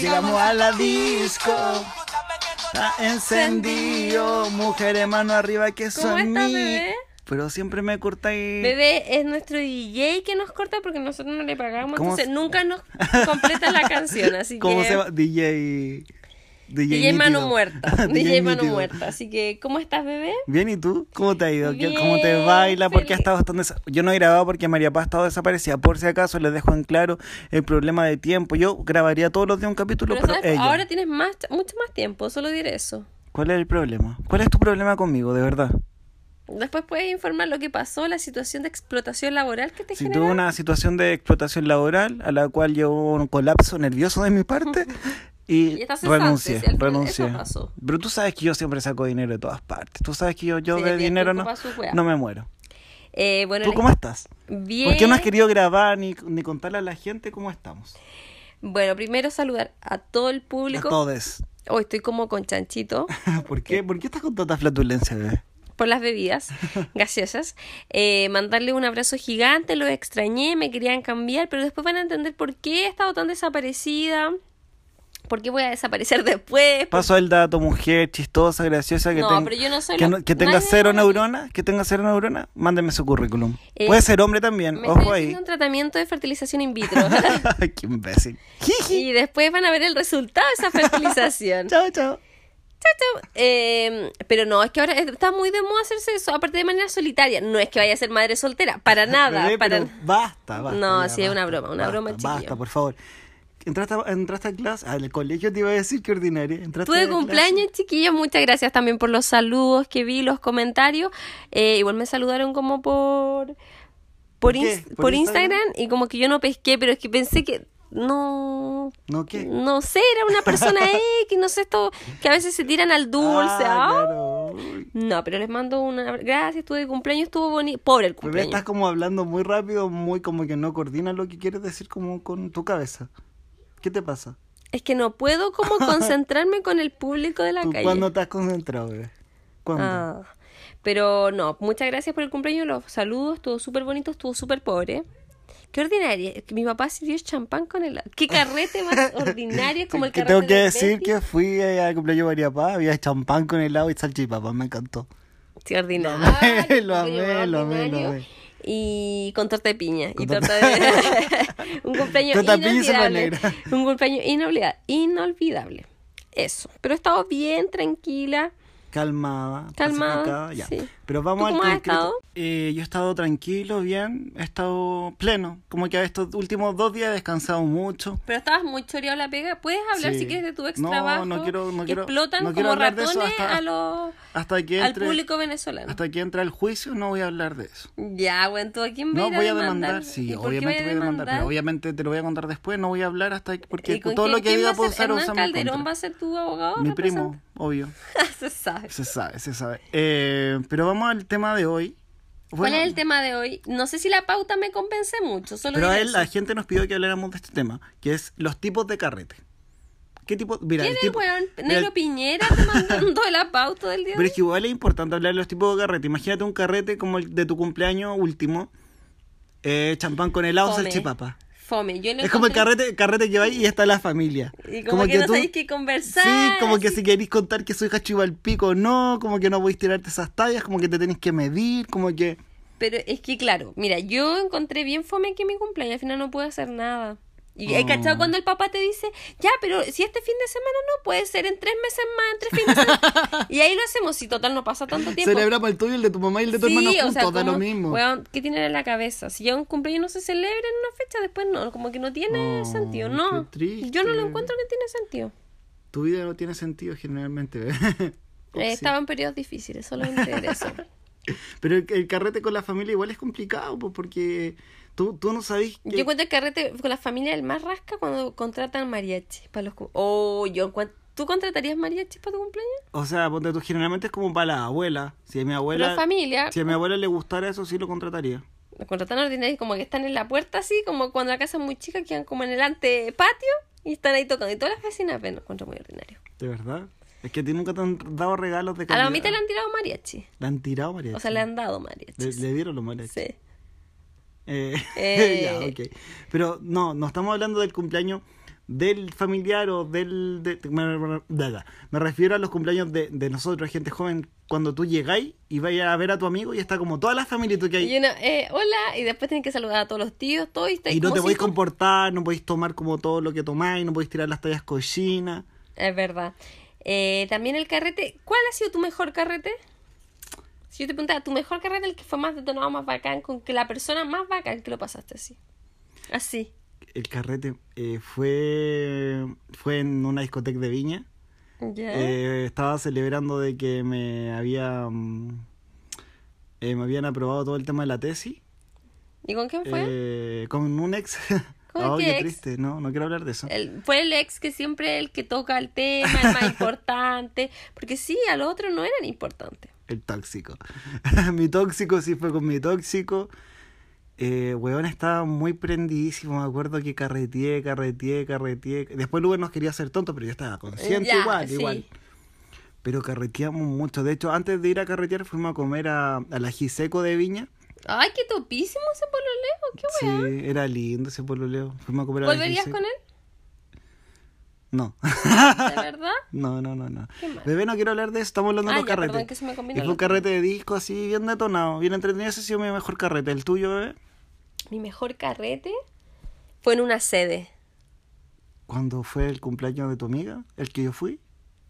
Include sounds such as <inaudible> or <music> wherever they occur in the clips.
Llegamos a la disco. Está encendido. Mujeres, mano arriba que ¿Cómo son estás, mí. bebé? Pero siempre me cortáis. Bebé es nuestro DJ que nos corta porque nosotros no le pagamos, ¿Cómo entonces se- nunca nos <laughs> completa la canción, así ¿Cómo que se llama? DJ. DJ, DJ Mano. Muerta, DJ Mano nítido. Muerta, <laughs> así que ¿cómo estás, bebé? Bien, ¿y tú? ¿Cómo te ha ido? ¿Qué- ¿Cómo te baila? Porque ha estado bastante... Yo no he grabado porque María Paz ha estado desaparecida. Por si acaso, les dejo en claro el problema de tiempo. Yo grabaría todos los días un capítulo, Pero pero, sabes, ella... ahora tienes más, mucho más tiempo, solo diré eso. ¿Cuál es el problema? ¿Cuál es tu problema conmigo, de verdad? Después puedes informar lo que pasó, la situación de explotación laboral que te Si generó. tuve una situación de explotación laboral a la cual llevó un colapso nervioso de mi parte <laughs> y, Y renuncié, si renuncié. Pero tú sabes que yo siempre saco dinero de todas partes. Tú sabes que yo, yo de dinero no, no me muero. Eh, bueno, ¿Tú cómo estás? Bien. ¿Por qué no has querido grabar ni, ni contarle a la gente cómo estamos? Bueno, primero saludar a todo el A público. todos. Hoy estoy como con chanchito <laughs> ¿Por qué? ¿Por qué estás con tanta flatulencia, bebé? por las bebidas <laughs> gaseosas. Eh, mandarle un abrazo gigante, los extrañé, me querían cambiar, pero después van a entender por qué he estado tan desaparecida. ¿Por qué voy a desaparecer <laughs> después? Paso el dato, mujer chistosa, graciosa, que, No, ten- pero yo no soy que, lo- que tenga cero neuronas, que tenga cero neuronas, mándeme su currículum. Eh, Puede ser hombre también, Me ojo estoy ahí. un tratamiento de fertilización in vitro. <laughs> Qué imbécil. <laughs> y después van a ver el resultado de esa fertilización. chao, chao. Chao, chao. Eh, pero no, es que ahora está muy de moda hacerse eso, aparte de manera solitaria. No es que vaya a ser madre soltera, para nada. Bebé, para... basta, basta. No, ya, sí, es basta, una broma, una basta, broma, Basta, chiquillo. por favor. ¿Entraste a, entraste a clase? Al colegio te iba a decir que ordinaria. ¿Entraste Tuve cumpleaños, chiquillos. Muchas gracias también por los saludos que vi, los comentarios. Eh, igual me saludaron como por por, ¿Por qué? ins- ¿Por por Instagram? Instagram? y como que yo no pesqué, pero es que pensé que no. ¿No qué? No sé, era una persona <laughs> X, no sé, esto que a veces se tiran al dulce. Ah, ah. claro. No, pero les mando una. Gracias, estuve de cumpleaños, estuvo bonito. Pobre el cumpleaños. estás como hablando muy rápido, muy como que no coordinas lo que quieres decir como con tu cabeza. ¿Qué te pasa? Es que no puedo como <laughs> concentrarme con el público de la ¿Tú calle. cuándo estás concentrado, bebé? ¿Cuándo? Ah, pero no, muchas gracias por el cumpleaños, los saludos, estuvo súper bonito, estuvo súper pobre. Qué ordinaria, mi papá sirvió champán con el... Qué carrete más <laughs> ordinario como el que carrete tengo que decir Betty. que fui al cumpleaños de María Paz, había champán con helado y salchipapa, me encantó. Sí, ordinario. <laughs> Lo amé, lo amé, lo amé. Y con torta de piña. Y torta- de... <laughs> <laughs> un cumpleaños inolvidable. <laughs> Un cumpleaños inolvida- inolvidable. Eso. Pero he estado bien, tranquila. Calmada, Calmada, pacificada, ya. sí. Pero vamos ¿Tú al cómo has concreto. estado? Eh, yo he estado tranquilo, bien, he estado pleno. Como que estos últimos dos días he descansado mucho. Pero estabas muy choreado la pega. ¿Puedes hablar Sí. si quieres de tu ex No, trabajo? no quiero- no quiero- explotan no quiero como ratones hasta- a los, Hasta que al entre, público venezolano. hasta que entre el juicio no voy a hablar de eso. Ya, bueno, ¿tú a quién vas No voy a demandar? sí, ¿Y por qué obviamente voy a demandar, pero obviamente te lo voy a contar después, no voy a hablar hasta que- porque ¿Y con todo lo que diga puedo usar ¿Hernán Calderón va a ser tu abogado? Mi primo, obvio. <laughs> Se sabe. Se sabe, se sabe. Eh, pero vamos al tema de hoy. ¿Cuál es el tema de hoy? No sé si la pauta me convence mucho, solo Pero a él, la gente nos pidió que habláramos de este tema, que es los tipos de carrete. ¿Qué tipo? Mira, ¿Quién el tipo, weón? Negro Piñera te mandando la pauta del día Pero es que igual es importante hablar de los tipos de carrete. Imagínate un carrete como el de tu cumpleaños último, eh, champán con helado, salchipapa. Fome. Yo Es como el encontré- carrete, carrete que va y está la familia. Y como, que, no tú- sabéis qué conversar. Sí, como que así. si queréis contar que soy cachivo al pico, no, como que no podéis tirarte esas tallas, como que te tenéis que medir, como que... Pero es que, claro, mira, yo encontré bien fome que mi cumpleaños, al final no pude hacer nada. Y Oh. cachado cuando el papá te dice, ya, pero si este fin de semana no puede ser, en tres meses más, en tres fines de semana. <laughs> y ahí lo hacemos, si total no pasa tanto tiempo. Celebramos el tuyo, el de tu mamá y el de tu hermano o juntos, da como, lo mismo. ¿qué tienen en la cabeza? Si ya un cumpleaños no se celebra en una fecha, después no, como que no tiene Oh, sentido, no. Yo no lo encuentro que tiene sentido. Tu vida no tiene sentido generalmente. Eh. <laughs> Estaba en periodos difíciles, solamente eso. <laughs> Pero el, el carrete con la familia igual es complicado, pues, porque tú, tú no sabes que... Yo encuentro el carrete con la familia del más rasca cuando contratan mariachi para los Oh, yo ¿Tú contratarías mariachi para tu cumpleaños? O sea, ponte tú, generalmente es como para la abuela. Si a mi Pero abuela... familia, Si a mi abuela le gustara eso, sí lo contrataría. los contratan ordinarios como que están en la puerta así, como cuando la casa es muy chica, quedan como en el antepatio y están ahí tocando. Y todas las vecinas ven, lo encuentro muy ordinario. ¿De verdad? Es que a ti nunca te han dado regalos de A la calidad. mamita le han tirado mariachi. Le han tirado mariachi. O sea, le han dado Le, mariachi. le dieron los mariachis. Sí. Eh, Eh. <laughs> ya, ok. Pero no, no estamos hablando del cumpleaños del familiar o del... de- me, me- me refiero a los cumpleaños de, de nosotros, gente joven, cuando tú llegáis y vayas a ver a tu amigo y está como toda la familia y tú que hay... Y uno, eh, hola, y después tienen que saludar a todos los tíos, todo, y, está ahí Y no te podéis comportar, no podéis tomar como todo lo que tomáis, no podéis tirar las tallas cochinas. Es verdad. Eh, también el carrete. ¿Cuál ha sido tu mejor carrete? Si yo te preguntara, tu mejor carrete, el que fue más detonado, más bacán, con que la persona más bacán que lo pasaste así. Así. El carrete eh, fue, fue en una discoteca de Viña. Ya. Eh, estaba celebrando de que me había mm, eh, me habían aprobado todo el tema de la tesis ¿Y con quién fue? eh, con un ex. <laughs> ¿Con Oh, qué qué ex? triste, no, no quiero hablar de eso. El- fue el ex que siempre el que toca el tema, el más <laughs> importante. Porque sí, al otro no eran importantes. El tóxico. <laughs> mi tóxico sí fue con mi tóxico. Eh, weón estaba muy prendidísimo. Me acuerdo que carreteé, carreteé, carreteé. Después Lugar nos quería hacer tonto, pero yo estaba consciente Ya, igual, sí. igual. Pero carreteamos mucho. De hecho, antes de ir a carretear, fuimos a comer a, a la Giseco de Viña. Ay, qué topísimo ese pololeo. Qué weá. Sí, era lindo ese pololeo. Fuimos a comer ¿Volverías con él? No. ¿De verdad? <laughs> no, no, no, no. Bebé, no quiero hablar de eso. Estamos hablando de Ah, los ya, carretes. perdón, que se me Y combinó fue un carrete de disco así, bien detonado, bien entretenido. Ese ha sido mi mejor carrete. ¿El tuyo, bebé? Mi mejor carrete fue en una sede. ¿Cuándo fue el cumpleaños de tu amiga? ¿El que yo fui?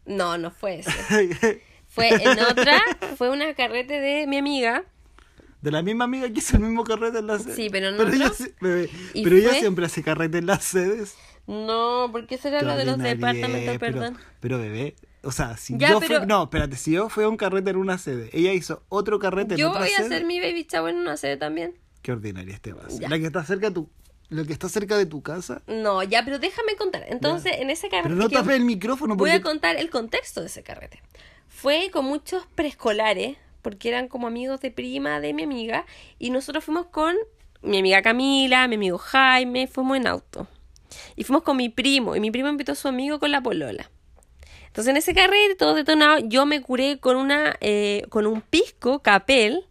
No, no fue ese. <laughs> Fue en otra, fue una carrete de mi amiga. de la misma amiga que hizo el mismo carrete en la sede. Sí, pero no, Pero, ella, bebé, pero ella siempre hace carrete en las sedes. No, porque eso era lo de los departamentos, perdón. Pero, bebé, o sea, si Ya, yo pero- fui... No, espérate, si yo fui a un carrete en una sede, ella hizo otro carrete en Yo otra voy a sede. hacer mi baby shower en una sede también. Qué ordinaria este vas. La que está cerca de tu... Lo que está cerca de tu casa. No, ya, pero déjame contar. Entonces, en ese carrete. Pero no tapes el micrófono Voy a contar el contexto de ese carrete. Fue con muchos preescolares, porque eran como amigos de prima de mi amiga, y nosotros fuimos con mi amiga Camila, mi amigo Jaime, fuimos en auto. Y fuimos con mi primo, y mi primo invitó a su amigo con la polola. Entonces en ese carrete, todo detonado, yo me curé con una, eh, con un pisco, capel,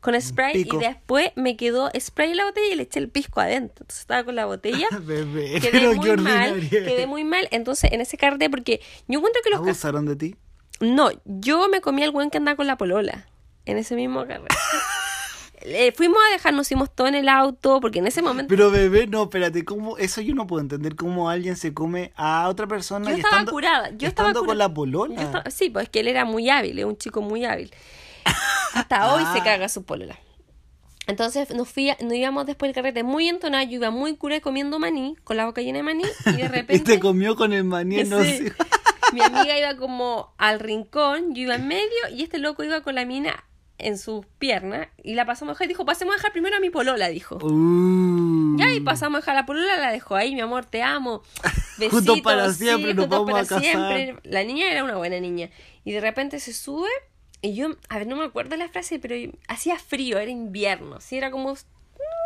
con spray, y después me quedó spray en la botella y le eché el pisco adentro. Entonces estaba con la botella <laughs> Bebé, quedé pero muy mal, ordinaria. quedé muy mal. Entonces, en ese carrete, porque yo encuentro que los... ¿Abusaron de ti? No, yo me comí al buen que andaba con la polola, en ese mismo carrete. <laughs> Eh, fuimos a dejar, nos hicimos todo en el auto, porque en ese momento Pero bebé, no, espérate, ¿cómo? Eso yo no puedo entender cómo alguien se come a otra persona yo y estaba estando, curada. Yo estaba estando cura- con la polola. Estaba- Sí, pues que él era muy hábil, es un chico muy hábil. Hasta <laughs> hoy se Ah. caga su polola. Entonces nos, fui nos íbamos después del carrete muy entonada, yo iba muy cura comiendo maní, con la boca llena de maní, y de repente... <laughs> Y te comió con el maní, no sé. Mi amiga iba como al rincón, yo iba en medio y este loco iba con la mina en sus piernas y la pasamos a dejar y dijo, pasemos a dejar primero a mi polola, dijo. Uh. Ya, y pasamos a dejar a la polola, la dejó ahí, mi amor, te amo. <laughs> Besitos, Juntos para sí, siempre, nos juntos vamos para a casar. siempre. La niña era una buena niña. Y de repente se sube y yo, a ver, no me acuerdo la frase, pero hacía frío, era invierno, sí, era como uh,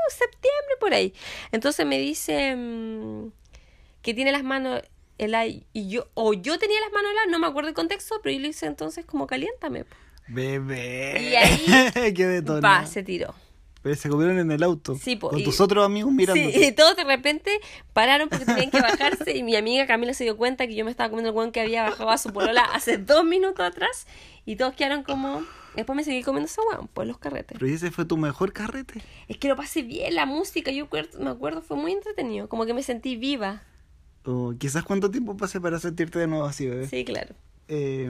septiembre por ahí. Entonces me dice mm, que tiene las manos helada y yo, o yo tenía las manos heladas, no me acuerdo el contexto, pero yo le hice entonces como caliéntame. po. Bebé. Y ahí, <laughs> Qué. Pa, se tiró. Pero se comieron en el auto. Sí, po, con y- tus otros amigos mirando. Sí, y todos de repente pararon porque tenían que bajarse y mi amiga Camila se dio cuenta que yo me estaba comiendo el guan que había bajado a su polola hace dos minutos atrás y todos quedaron como... Después me seguí comiendo ese guan, pues los carretes. Pero ¿y ese fue tu mejor carrete. Es que lo pasé bien, la música, yo me acuerdo, fue muy entretenido, como que me sentí viva. O quizás cuánto tiempo pasé para sentirte de nuevo así, bebé. Sí, claro. Eh,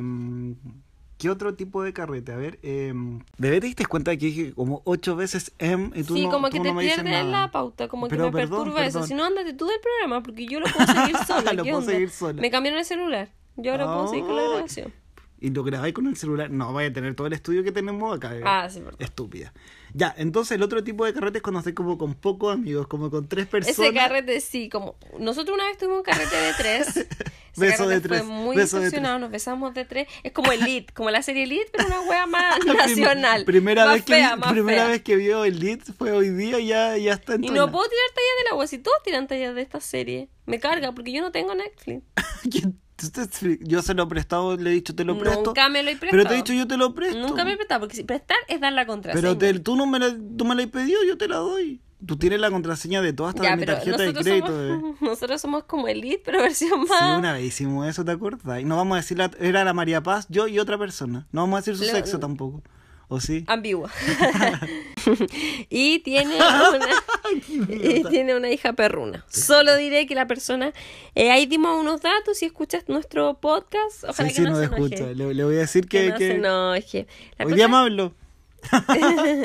¿Qué otro tipo de carrete? A ver, eh, bebé, ¿te diste cuenta que dije como ocho veces M y tú sí, no, como que te no me dices pierdes nada? la pauta, como Pero que me perdón, perturba eso. Si no, ándate tú del programa, porque yo lo puedo seguir <laughs> sola. Lo ¿qué puedo onda? seguir sola. Me cambiaron el celular. Yo ahora puedo seguir con la grabación. Y lo grabáis con el celular. No, vaya a tener todo el estudio que tenemos acá. bebé. Ah, sí, verdad. Estúpida. Ya, entonces el otro tipo de carrete es cuando estoy como con pocos amigos, como con tres personas. Ese carrete sí, como nosotros una vez tuvimos un carrete de tres. <laughs> Beso de tres, Fue muy beso de nos besamos de tres. Es como Elite, como la serie Elite, pero una wea más <laughs> nacional. Primera, más vez, que, fea, vi- más primera fea. vez que vio el lead fue hoy día ya, ya está en Y no puedo tirar tallas de la wea, si todos tiran tallas de esta serie. Me carga porque yo no tengo Netflix. <laughs> Yo se lo he prestado, le he dicho te lo presto. Nunca me lo he Pero prestado. te he dicho yo te lo presto. Nunca me he prestado, porque si prestar es dar la contraseña. Pero te- tú no me la, tú me la has pedido, yo te la doy. Tú tienes la contraseña de todas de mi pero tarjeta de crédito. somos, bebé. <laughs> nosotros somos como elite, pero versión Sí, más. una vez hicimos eso, ¿te acuerdas? Y no vamos a decir, la, era la María Paz, yo y otra persona. No vamos a decir su Lo- sexo tampoco. ¿O sí? ambigua. <laughs> <laughs> y tiene <laughs> una y tiene una hija perruna. Solo diré que la persona eh, ahí dimos unos datos si escuchas nuestro podcast, ojalá sí, que sí, no nos se escucha. enoje. Le, le voy a decir Que que... no que- se enoje. La Hoy cosa día me hablo.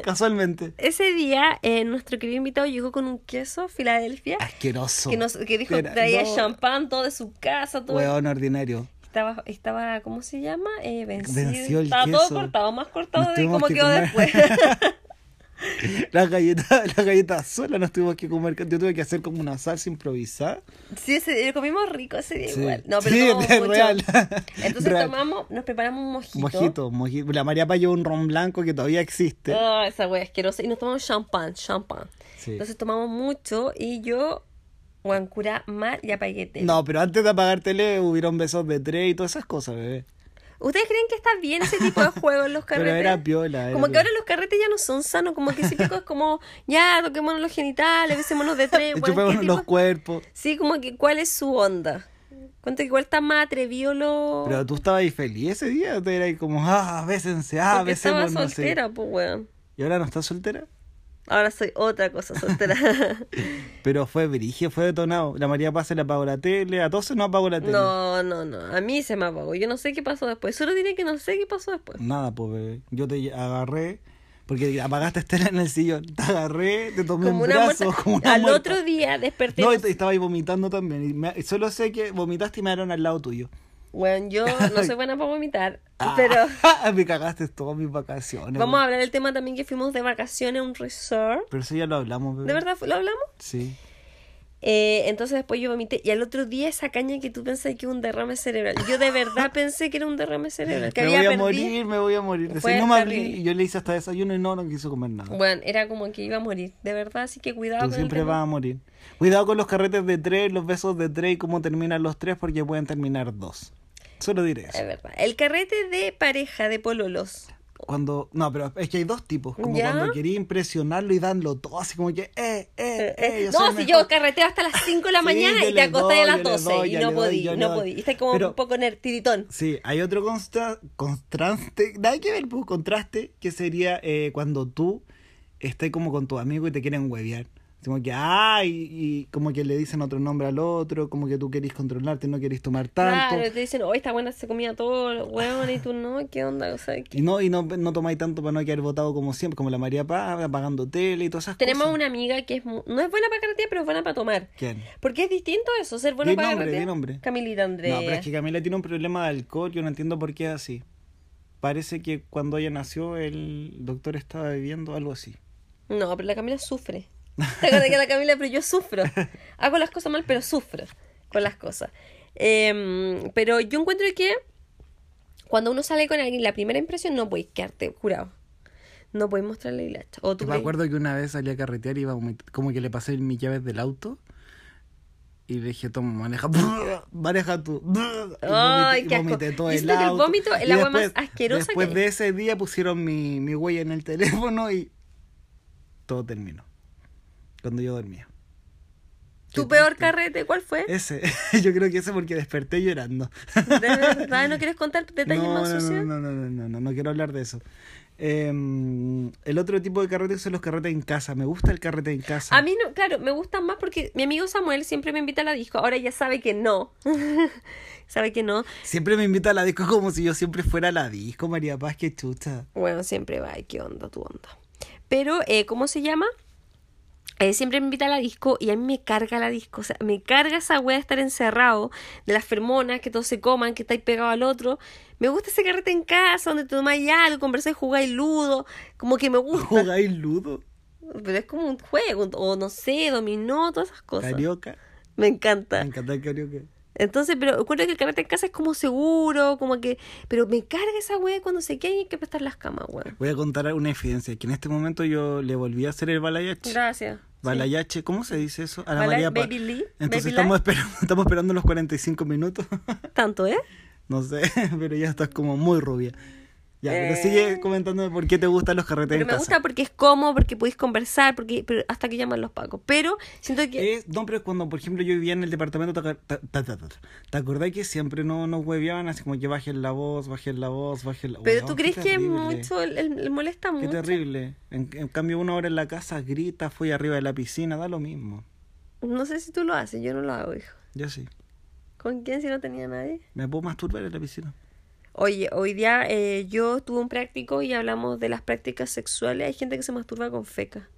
Casualmente. Ese día, eh, nuestro querido invitado llegó con un queso Filadelfia Asqueroso. que, nos, que dijo que traía no. champán todo de su casa, todo. Ordinario. Estaba, estaba, ¿cómo se llama? Eh, vencido. Venció el estaba queso. todo cortado, más cortado de cómo que quedó comer. después. <laughs> Las galletas, las galletas solas nos tuvimos que comer. Yo tuve que hacer como una salsa improvisada. sí, ese comimos rico ese día Sí. igual. No, pero Sí, tomamos es mucho. real. Entonces Real. tomamos, nos preparamos un mojito. Mojito, mojito. La María llevó un ron blanco que todavía existe. Ah, esa wea asquerosa. Y nos tomamos champán, champán. Sí. Entonces tomamos mucho y yo, guancura mal y apagué tele. No, pero antes de apagar tele hubieron besos de tres y todas esas cosas, bebé. ¿Ustedes creen que está bien ese tipo de juegos en los <laughs> Pero carretes? era piola. era Como que piola. ahora los carretes ya no son sanos, como que ese pico es como, ya, toquémonos los genitales, besémonos de tres, weón, ¿qué Chupémonos los cuerpos. Sí, como que, ¿cuál es su onda? Cuento que igual está más atrevido lo... Pero tú estabas ahí feliz ese día. Te era ahí como, ah, bésense, ah, porque estaba besémonos. sí. soltera, pues, weón. ¿Y ahora no estás soltera? Ahora soy otra cosa soltera. <laughs> Pero fue brigio, fue detonado. La María Paz se le apagó la tele, a todos se nos apagó la tele. no, no, no. A mí se me apagó. Yo no sé qué pasó después. Solo diré que no sé qué pasó después. Nada, pues bebé. Yo te agarré, porque apagaste Estela en el sillón. Te agarré, te tomé Como un una brazo, muerta. como una Al muerta. otro día desperté. No, y estaba ahí vomitando también. Y me- solo sé que vomitaste y me dieron al lado tuyo. Bueno, yo no soy buena para vomitar, Ah, pero <laughs> me cagaste todas mis vacaciones. vamos a hablar del tema también que fuimos de vacaciones a un resort. Pero eso ya lo hablamos, bebé. ¿De verdad lo hablamos? Sí. Eh, entonces después yo vomité y al otro día esa caña que tú pensás que era un derrame cerebral. Yo de verdad <laughs> pensé que era un derrame cerebral. Que me había voy a perdido- morir, me voy a morir. Decía, no me abrí y yo le hice hasta desayuno y no, no quiso comer nada. Bueno, era como que iba a morir. De verdad, así que cuidado Tú con siempre el vas a morir. Cuidado con los carretes de tres, los besos de tres y cómo terminan los tres porque pueden terminar dos. Solo diré eso. Es verdad. El carrete de pareja de pololos. Cuando, no, pero es que hay dos tipos. Como ¿Ya? cuando quería impresionarlo y danlo todo, así como que, eh, eh, Eh, eh. eh, yo no, si mejor. yo carreteo hasta las 5 de la mañana y te le acostás a doy, las yo le 12 doy, y no doy, podí, no doy. podí. Y estás como Pero- un poco nertiritón. Sí, hay otro consta- contraste, nada que ver, pues, contraste, que sería eh, cuando tú estás como con tu amigo y te quieren huevear. Como que, ah, y, y como que le dicen otro nombre al otro, como que tú querés controlarte, no querés tomar tanto. Claro, te dicen, oh, esta buena se comía todo, weón, y tú no, ¿qué onda? O sea, ¿qué? Y no, y no, no tomáis tanto para no quedar votado como siempre, como la María Paz, apagando tele y todas esas Tenemos cosas. una amiga que es no es buena para carretear, pero es buena para tomar. ¿Quién? Porque es distinto eso, ser bueno Di para nombre, carretear. di nombre. Camilita Andrea. No, pero es que Camila tiene un problema de alcohol, yo no entiendo por qué es así. Parece que cuando ella nació el doctor estaba bebiendo algo así. No, pero la Camila sufre. <laughs> Que la Camila, pero yo sufro. Hago las cosas mal, pero sufro con las cosas. Em, pero yo encuentro que cuando uno sale con alguien, la primera impresión no puedes quedarte jurado. No puedes mostrarle el hacha. O tú me acuerdo que una vez salí a carretear y iba a como que le pasé mis llaves del auto y le dije, toma, maneja, <laughs> maneja tú. <laughs> Ay, asco. vomité todo el que vómito es la agua más asquerosa Después que de ese día pusieron mi, mi huella en el teléfono y todo terminó. Cuando yo dormía. ¿Tu peor carrete cuál fue? Ese, <laughs> yo creo que ese porque desperté llorando. ¿De verdad? ¿No quieres <laughs> contar detalles no, más no, sucios? no, no, no, no, no, no quiero hablar de eso. Em, el otro tipo de carretes son los carretes en casa. Me gusta el carrete en casa. A mí no, claro, me gustan más porque mi amigo Samuel siempre me invita a la disco. Ahora ya sabe que no. <laughs> sabe que no. Siempre me invita a la disco como si yo siempre fuera a la disco, María Paz, qué chucha. Bueno, siempre va, qué onda, tu onda. Pero, eh, ¿cómo se llama? Eh, siempre me invita a la disco y a mí me carga la disco. O sea, me carga esa wea de estar encerrado, de las fermonas, que todos se coman, que estáis pegado al otro. Me gusta ese carrete en casa, donde te tomáis algo, conversáis, jugáis ludo. Como que me gusta. ¿Jugáis ludo? Pero es como un juego, o no sé, dominó, todas esas cosas. Carioca. Me encanta. Me encanta el carioca. Entonces, pero encuentro que el carrete en casa es como seguro, como que. Pero me carga esa wea cuando se queda y hay que prestar las camas, weón. Voy a contar una infidencia, que en este momento yo le volví a hacer el balayache. Gracias. Balayache, ¿cómo se dice eso? A la Balay- María. Baby Lee, Entonces Baby estamos esperando, <laughs> estamos esperando los 45 minutos. Tanto, ¿eh? <laughs> no sé, <laughs> pero ya estás como muy rubia. Ya, pero Eh. sigue comentándome por qué te gustan los carretes Pero en me casa. gusta porque es cómodo, porque podéis conversar, porque pero hasta que llaman los pacos. Pero siento que... Es, no, pero es cuando, por ejemplo, yo vivía en el departamento, ¿te, ta- ta- ta- ¿te acordás que siempre no nos hueveaban así como que bajen la voz, bajen la voz, bajen la voz? pero Weón, tú qué crees que es terrible. mucho, el, el- molesta Qué mucho. terrible. En, en cambio, uno ahora en la casa grita, fui arriba de la piscina, da lo mismo. No sé si tú lo haces, yo no lo hago, hijo. Yo sí. ¿Con quién si no tenía nadie? Me puedo masturbar en la piscina. Oye, hoy día eh, yo tuve un práctico y hablamos de las prácticas sexuales. Hay gente que se masturba con feca.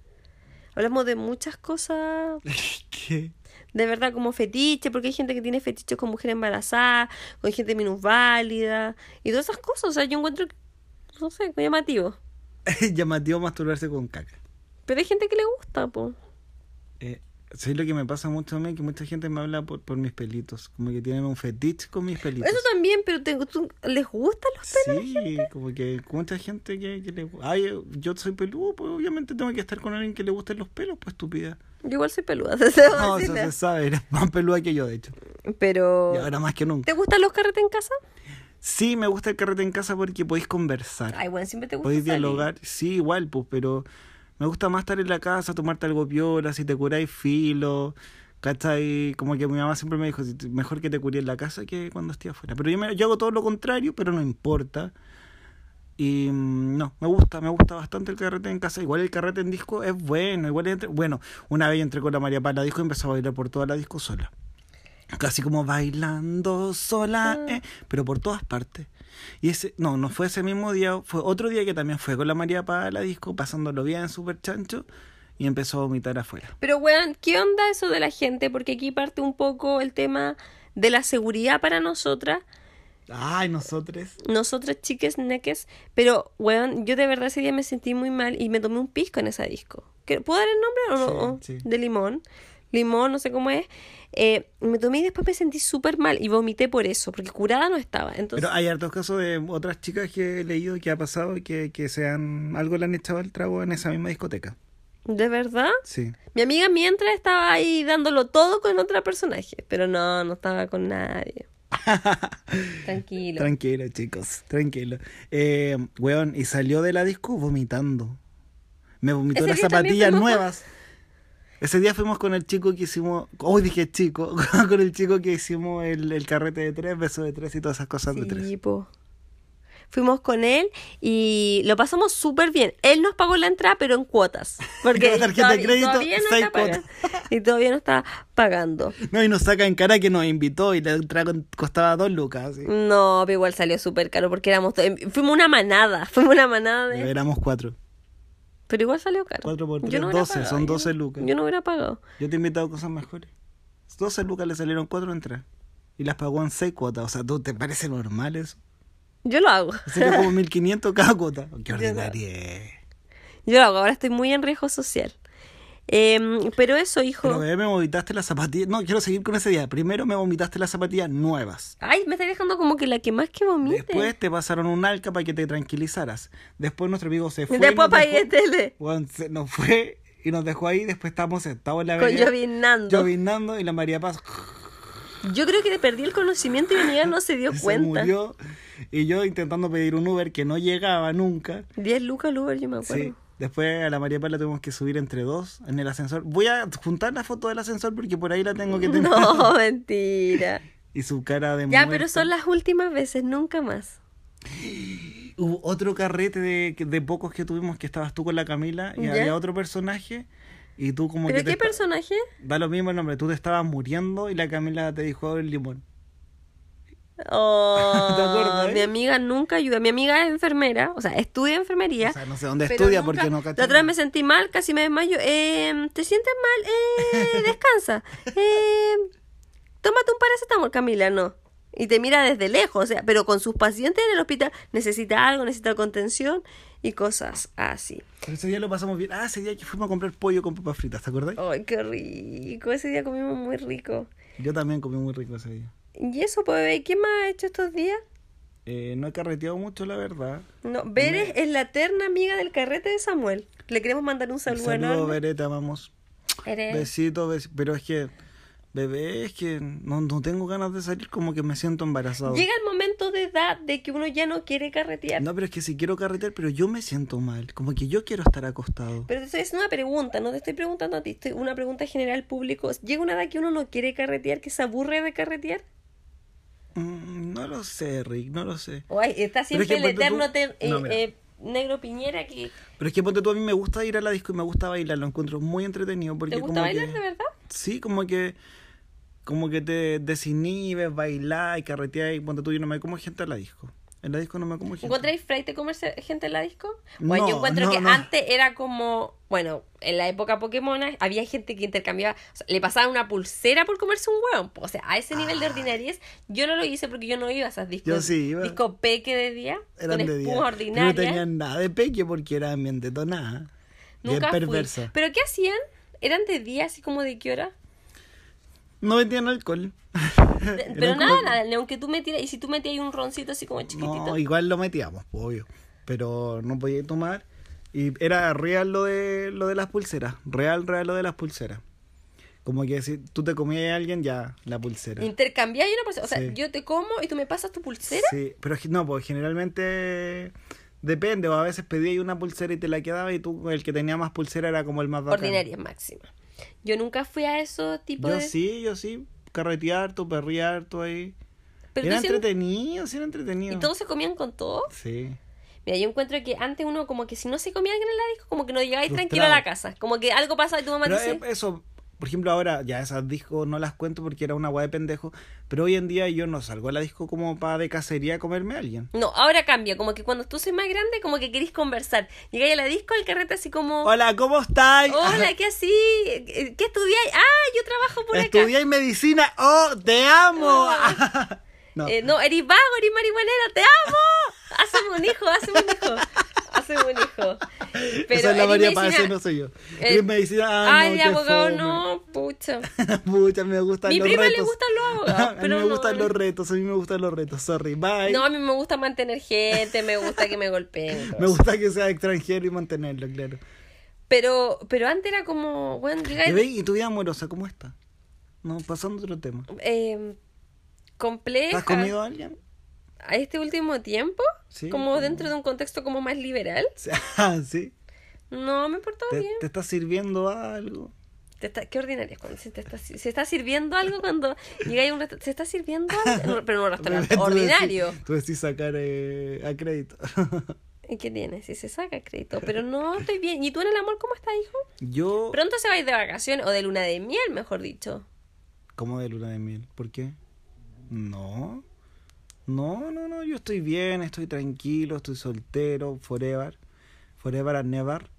Hablamos de muchas cosas, <laughs> ¿Qué? de verdad, como fetiche, porque hay gente que tiene fetiches con mujer embarazada, con gente minusválida y todas esas cosas. O sea, yo encuentro, no sé, llamativo. <laughs> Llamativo masturbarse con caca. Pero hay gente que le gusta, po. Eh, ¿Sabes lo que me pasa mucho a mí? Que mucha gente me habla por, por mis pelitos. Como que tienen un fetiche con mis pelitos. Eso también, pero te, ¿les gustan los pelos? Sí, como que mucha gente que, que le Ay, yo soy peludo, pues obviamente tengo que estar con alguien que le gusten los pelos, pues estúpida. Yo igual soy peluda, <laughs> se debo No, eso decirle. se sabe, eres más peluda que yo, de hecho. Pero... Y ahora más que nunca. ¿Te gustan los carretes en casa? Sí, me gusta el carrete en casa porque podéis conversar. Ay, bueno, siempre te gusta podéis dialogar. Sí, igual, pues, pero me gusta más estar en la casa, tomarte algo piola, si te curáis filo. ¿Cachai? Como que mi mamá siempre me dijo, mejor que te curé en la casa que cuando esté afuera. Pero yo, me- yo hago todo lo contrario, pero no importa. Y mm, no, me gusta, me gusta bastante el carrete en casa. Igual el carrete en disco es bueno. Igual entre- bueno, una vez entré con la María para la disco y empezó a bailar por toda la disco sola. Casi como bailando sola, Ah. eh, pero por todas partes. Y ese, no, no fue ese mismo día, fue otro día que también fue con la María para la disco, pasándolo bien, súper chancho, y empezó a vomitar afuera. Pero, weón, ¿qué onda eso de la gente? Porque aquí parte un poco el tema de la seguridad para nosotras, Ay, nosotros. nosotras chiques neques. Pero, weón, yo de verdad ese día me sentí muy mal y me tomé un pisco en esa disco. ¿Qué- ¿Puedo dar el nombre o no? Sí, sí. De limón. Limón, no sé cómo es. Eh, me tomé y después me sentí súper mal y vomité por eso, porque curada no estaba. Entonces, Pero hay hartos casos de otras chicas que he leído que ha pasado que, que se han, algo le han echado al trago en esa misma discoteca. ¿de verdad? Sí. Mi amiga mientras estaba ahí dándolo todo con otra personaje, pero no, no estaba con nadie. <laughs> Tranquilo. Tranquilo, chicos, tranquilo. Eh, weón, y salió de la disco vomitando. Me vomitó las zapatillas nuevas. Ese día fuimos con el chico que hicimos. Hoy dije chico. <laughs> Con el chico que hicimos el, el carrete de tres, beso de tres y todas esas cosas de tres. Po. Fuimos con él y lo pasamos súper bien. Él nos pagó la entrada, pero en cuotas. <laughs> Porque la tarjeta de todavía- crédito, todavía no está. <laughs> Y todavía no está pagando. No, y nos saca en cara que nos invitó y la entrada costaba dos lucas. No, pero igual salió súper caro porque éramos. to- Fuimos una manada. Fuimos una manada de. Éramos cuatro. Pero igual salió caro. Cuatro por Yo tres, no hubiera 12, pagado, son yo 12 no- lucas. Yo no hubiera pagado. Yo te he invitado a cosas mejores. 12 lucas le salieron cuatro entradas. Y las pagó en seis cuotas. O sea, ¿tú te parece normal eso? Yo lo hago. Sería como <laughs> 1500 cada cuota. Qué ordinaria. Yo lo hago. Ahora estoy muy en riesgo social. Em, pero eso, hijo. Pero bebé, me vomitaste las zapatillas. No, quiero seguir con ese día. Primero me vomitaste las zapatillas nuevas. Ay, me está dejando como que la que más que vomite. Después te pasaron un alca para que te tranquilizaras. Después nuestro amigo se fue. Después para ir tele. Weón, se nos fue y nos dejó ahí. Después estábamos sentados en la Con vereda. llovinando. Llovinando y la María Paz Yo creo que le perdí el conocimiento y mi amiga no se dio <laughs> se cuenta. murió. Y yo intentando pedir un Uber que no llegaba nunca. 10 lucas el Uber, yo me acuerdo. Sí. Después a la María Paz la tuvimos que subir entre dos en el ascensor. Voy a juntar la foto del ascensor porque por ahí la tengo que <laughs> tener. No, <laughs> mentira. Y su cara de Ya, muerto. pero son las últimas veces, nunca más. <gasps> Hubo otro carrete de, de pocos que tuvimos que estabas tú con la Camila y ¿Ya? había otro personaje y tú como ¿Pero que qué personaje? da lo mismo el nombre, tú te estabas muriendo y la Camila te dijo el limón. Oh, <laughs> ¿Te acuerdas? Mi amiga nunca ayuda. Mi amiga es enfermera, o sea, estudia enfermería. O sea, no sé dónde estudia nunca- porque no La cacho. otra vez me sentí mal, casi me desmayo. Eh, ¿Te sientes mal? Eh, <laughs> descansa. Eh, tómate un paracetamol, Camila, no. Y te mira desde lejos, o sea, pero con sus pacientes en el hospital necesita algo, necesita contención y cosas así. Pero ese día lo pasamos bien. Ah, ese día que fuimos a comprar pollo con papas fritas, ¿te acordás? Ay, qué rico. Ese día comimos muy rico. Yo también comí muy rico ese día. ¿Y eso, pues? ¿Qué más ha hecho estos días? Eh, no he carreteado mucho, la verdad. No, Veres es la eterna amiga del carrete de Samuel. Le queremos mandar un saludo Saludos, enorme. Veré, te amamos. Eres- Besito, bes- pero es que Bebé, es que no, no tengo ganas de salir, como que me siento embarazado. Llega el momento de edad de que uno ya no quiere carretear. No, pero es que si quiero carretear, pero yo me siento mal, como que yo quiero estar acostado. Pero eso es una pregunta, no te estoy preguntando a ti, estoy una pregunta general público. ¿Llega una edad que uno no quiere carretear, que se aburre de carretear? Mm, no lo sé, Rick, no lo sé. O hay- está siempre es que el tú- eterno te- eh, No, eh, negro Piñera que... Pero es que ponte tú, a mí me gusta ir a la disco y me gusta bailar, lo encuentro muy entretenido. Porque ¿Te gusta como bailar que- de verdad? Sí, como que como que te desinhibes, bailar y carretear y ponte tú, yo no me como gente en la disco. En la disco no me como gente. ¿Encontráis freight de comerse gente en la disco? No, Bueno, yo encuentro no, que no. antes era como, bueno, en la época Pokémon había gente que intercambiaba, o sea, le pasaban una pulsera por comerse un hueón. O sea, a ese nivel de ordinariez, yo no lo hice porque yo no iba a esas discos. Yo sí iba. Disco peque de día, Eran con de día. ordinaria. no tenían nada de peque porque eran bien detonadas. Bien Nunca fui. perversa. ¿Pero qué hacían? ¿Eran de día, así como de qué hora? No vendían alcohol. De- <laughs> pero como- nada, nada, aunque tú metieras, y si tú metías un roncito así como chiquitito. No, igual lo metíamos, pues, obvio. Pero no podía tomar. Y era real lo de lo de las pulseras. Real, real lo de las pulseras. Como que si tú te comías a alguien, ya, la pulsera. Intercambiáis una pulsera. O sea, Sí. yo te como y tú me pasas tu pulsera. Sí, pero no, pues generalmente depende. O a veces pedías una pulsera y te la quedaba y tú, el que tenía más pulsera era como el más bacán. Ordinaria máxima. Yo nunca fui a esos tipos Yo de. sí, yo sí. Carretear, tu perrear, ahí. Pero era entretenido, sí era entretenido. ¿Y todos se comían con todo? Sí. Mira, yo encuentro que antes uno como que si no se comía alguien en la disco, como que no llegabais tranquilo a la casa. Como que algo pasaba y tu mamá Pero dice... eso, por ejemplo, ahora ya esas discos no las cuento porque era una guay de pendejo. Pero hoy en día yo no salgo a la disco como para de cacería a comerme a alguien. No, ahora cambia. Como que cuando tú sois más grande, como que querís conversar. Llegáis a la disco, el carrete así como... Hola, ¿cómo estáis? Hola, <laughs> ¿qué así? ¿Qué estudiáis? Ah, yo trabajo por acá. Estudiáis medicina. ¡Oh, te amo! <laughs> no. Eh, no, eres vago, eres marihuanero, te amo. Haceme un hijo, haceme un hijo. <laughs> Haceme un hijo. Pero Esa es la María Paz, medicina- no soy yo. Eh, Eres medicina. Ah, Ay, no, abogado fome. no, pucha. <laughs> Pucha, me gustan Mi los prima retos. le gustan los <laughs> abogados, a mí me no, gustan no. los retos, a mí me gustan los retos. Sorry, bye. No, a mí me gusta mantener gente, me gusta que me golpeen. me gusta que sea extranjero y mantenerlo, claro. Pero, pero antes era como, bueno, ¿Y, llegáis ve, ¿Y tu vida amorosa cómo está? No, pasando a otro tema. eh, compleja. ¿Has comido a alguien? A este último tiempo, Sí, como dentro de un contexto como más liberal, <laughs> Ah, sí. no me portó ¿Te, bien. te está sirviendo algo? Te está- qué ordinaria es cuando se, te está, se está sirviendo algo cuando llega a un restaurante. ¿Se está sirviendo algo? No, pero en un <laughs> restaurante ordinario. decís- Tú decís sacar eh, a crédito. <laughs> ¿Y qué tienes? Si se saca crédito. Pero no, estoy bien. ¿Y tú en el amor cómo estás, hijo? Yo, Pronto se va a ir de vacaciones o de luna de miel, mejor dicho. como de luna de miel. ¿Por qué? No. No, no, no. Yo estoy bien, estoy tranquilo, estoy soltero, forever. Forever and never.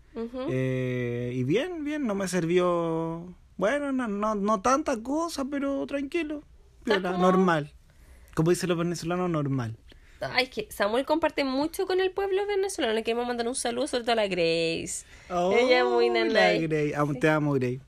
Eh, y bien, bien, no me sirvió. Bueno, no, no, no tanta cosa, pero tranquilo. ¿Estás Viola, como- Normal. Como dicen los venezolanos, normal. Ay, es que Samuel comparte mucho con el pueblo venezolano. Le queremos mandar un saludo, sobre todo a la Grace. Ella es muy Oh, la. Am- Te amo, Grey.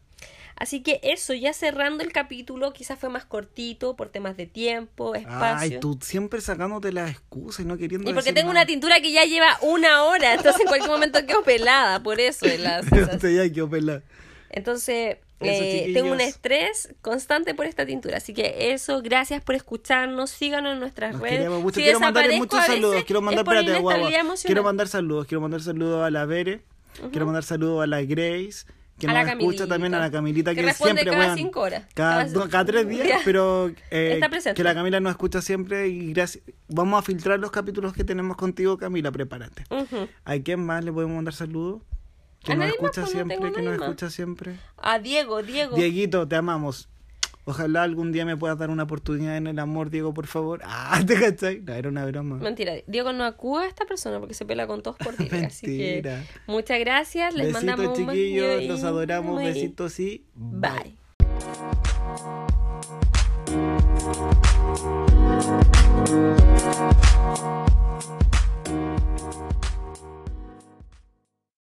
Así que eso, ya cerrando el capítulo, quizás fue más cortito por temas de tiempo, espacio. Ay, tú siempre sacándote las excusas y no queriendo Y porque decir tengo nada. una tintura que ya lleva una hora, entonces en cualquier momento quedo pelada, por eso. es la <laughs> ya quedó pelada. Entonces, eh, tengo un estrés constante por esta tintura. Así que eso, gracias por escucharnos. Síganos en nuestras Nos redes. queremos mucho. Si quiero mandarle desaparezco muchos veces, saludos. Quiero mandar, espérate. Quiero mandar saludos. Quiero mandar saludos a la Bere. Quiero mandar saludos a la Grace. Que A nos escucha también a la Camilita Que que, responde siempre cada weón, cinco horas. Cada, Cada- no, cada tres días, pero eh, que la Camila nos escucha siempre y gracias. Vamos a filtrar los capítulos que tenemos contigo, Camila, prepárate. Ujú. ¿A quién más le podemos mandar saludos? Que A nos más, escucha pues, no siempre, tengo que nos más. escucha siempre. A Diego, Diego. Dieguito, te amamos. Ojalá algún día me puedas dar una oportunidad en el amor, Diego, por favor. <laughs> Ah, ¿te cachai? No, era una broma. Mentira. Diego no acuda a esta persona porque se pela con todos por <laughs> ti. así que muchas gracias. Les mandamos un chiquillos. Los adoramos. Besitos y bye.